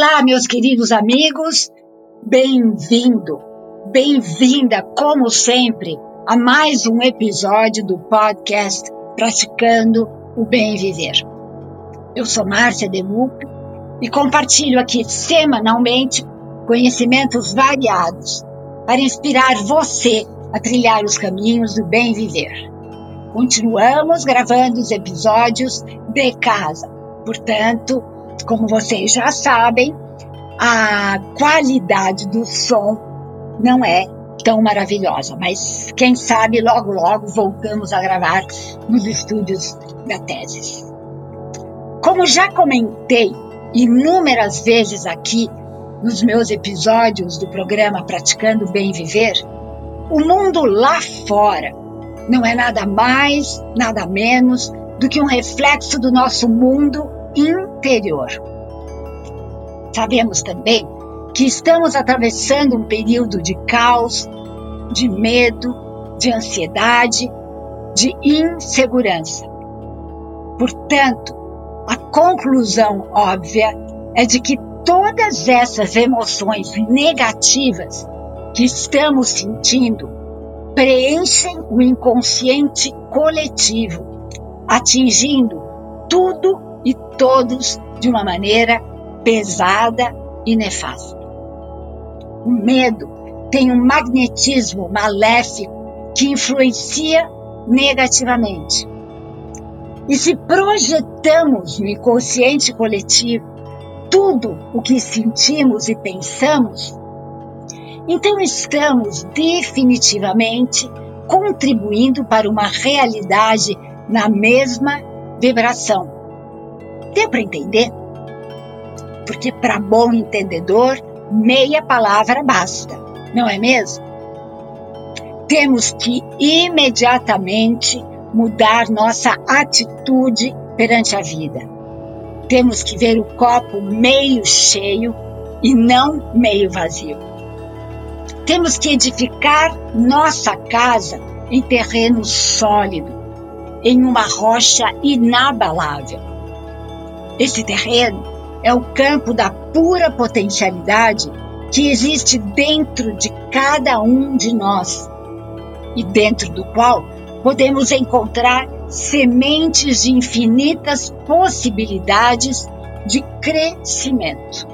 Olá, meus queridos amigos, bem-vindo, bem-vinda, como sempre, a mais um episódio do podcast Praticando o Bem Viver. Eu sou Márcia Demuc e compartilho aqui semanalmente conhecimentos variados para inspirar você a trilhar os caminhos do bem viver. Continuamos gravando os episódios de casa, portanto, como vocês já sabem, a qualidade do som não é tão maravilhosa, mas quem sabe logo logo voltamos a gravar nos estúdios da Teses. Como já comentei inúmeras vezes aqui nos meus episódios do programa Praticando Bem Viver, o mundo lá fora não é nada mais, nada menos do que um reflexo do nosso mundo interior. Sabemos também que estamos atravessando um período de caos, de medo, de ansiedade, de insegurança. Portanto, a conclusão óbvia é de que todas essas emoções negativas que estamos sentindo preenchem o inconsciente coletivo, atingindo tudo e todos de uma maneira pesada e nefasta. O medo tem um magnetismo maléfico que influencia negativamente. E se projetamos no inconsciente coletivo tudo o que sentimos e pensamos, então estamos definitivamente contribuindo para uma realidade na mesma vibração. Deu para entender? Porque para bom entendedor, meia palavra basta, não é mesmo? Temos que imediatamente mudar nossa atitude perante a vida. Temos que ver o copo meio cheio e não meio vazio. Temos que edificar nossa casa em terreno sólido, em uma rocha inabalável. Esse terreno é o campo da pura potencialidade que existe dentro de cada um de nós e dentro do qual podemos encontrar sementes de infinitas possibilidades de crescimento.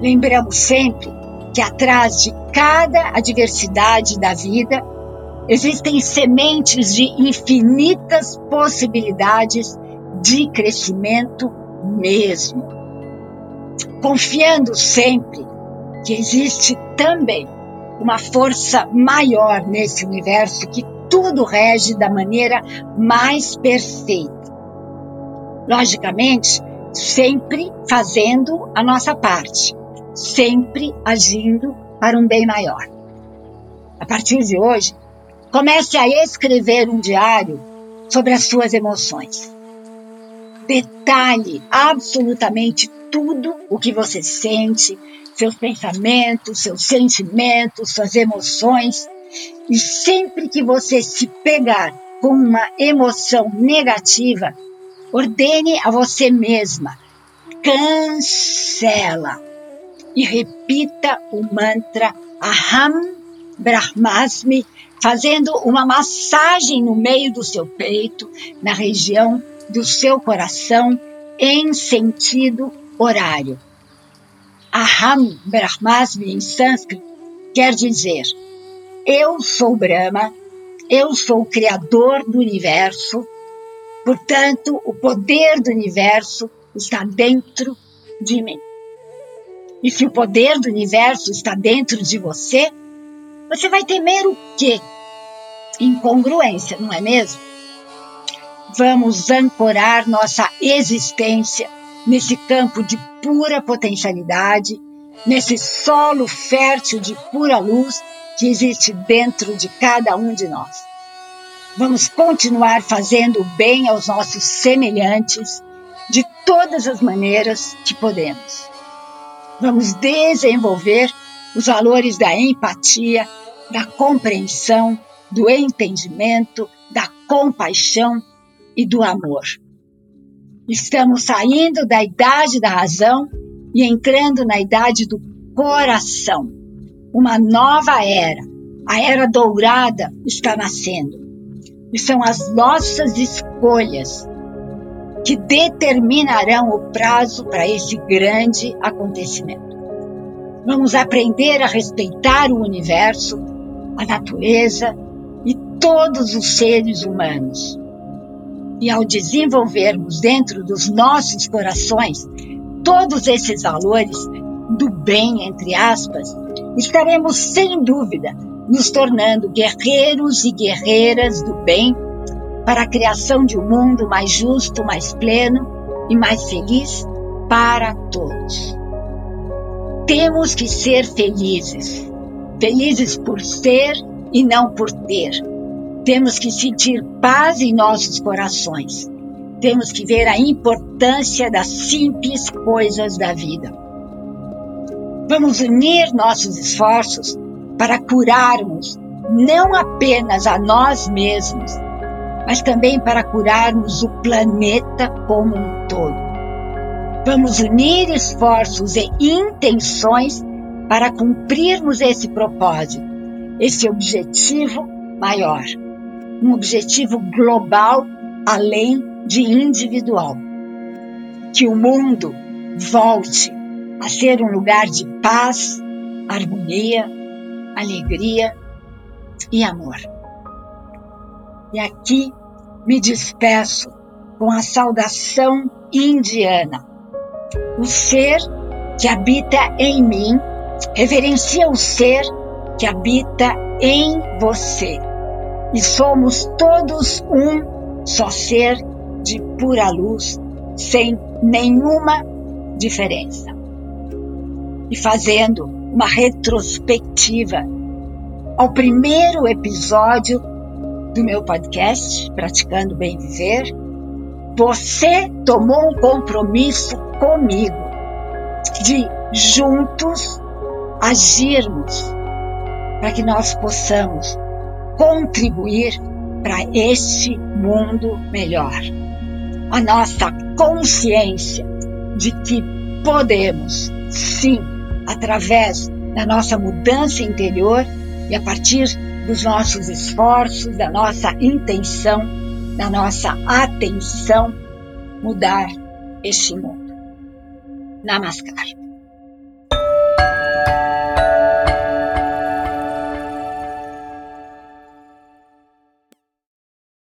Lembramos sempre que atrás de cada adversidade da vida existem sementes de infinitas possibilidades de crescimento mesmo. Confiando sempre que existe também uma força maior nesse universo que tudo rege da maneira mais perfeita. Logicamente, sempre fazendo a nossa parte sempre agindo para um bem maior. A partir de hoje, comece a escrever um diário sobre as suas emoções. Detalhe absolutamente tudo o que você sente, seus pensamentos, seus sentimentos, suas emoções. E sempre que você se pegar com uma emoção negativa, ordene a você mesma: cancela e repita o mantra Aham Brahmasmi, fazendo uma massagem no meio do seu peito, na região do seu coração, em sentido horário. Aham Brahmasmi em sânscrito quer dizer eu sou Brahma, eu sou o criador do universo, portanto, o poder do universo está dentro de mim. E se o poder do universo está dentro de você, você vai temer o quê? Incongruência, não é mesmo? Vamos ancorar nossa existência nesse campo de pura potencialidade, nesse solo fértil de pura luz que existe dentro de cada um de nós. Vamos continuar fazendo o bem aos nossos semelhantes de todas as maneiras que podemos. Vamos desenvolver os valores da empatia, da compreensão, do entendimento, da compaixão e do amor. Estamos saindo da idade da razão e entrando na idade do coração. Uma nova era, a era dourada está nascendo. E são as nossas escolhas que determinarão o prazo para esse grande acontecimento. Vamos aprender a respeitar o universo, a natureza e todos os seres humanos. E ao desenvolvermos dentro dos nossos corações todos esses valores do bem, entre aspas, estaremos sem dúvida nos tornando guerreiros e guerreiras do bem para a criação de um mundo mais justo, mais pleno e mais feliz para todos. Temos que ser felizes, felizes por ser e não por ter. Temos que sentir paz em nossos corações temos que ver a importância das simples coisas da vida. Vamos unir nossos esforços para curarmos não apenas a nós mesmos, mas também para curarmos o planeta como um todo. Vamos unir esforços e intenções para cumprirmos esse propósito, esse objetivo maior, um objetivo global além de individual. Que o mundo volte a ser um lugar de paz, harmonia, alegria e amor. E aqui me despeço com a saudação indiana. O ser que habita em mim reverencia o ser que habita em você. E somos todos um só ser de pura luz, sem nenhuma diferença. E fazendo uma retrospectiva ao primeiro episódio do meu podcast, Praticando Bem Viver, você tomou um compromisso comigo de juntos agirmos para que nós possamos contribuir para este mundo melhor a nossa consciência de que podemos, sim, através da nossa mudança interior e a partir dos nossos esforços, da nossa intenção, da nossa atenção, mudar este mundo. Namaskar.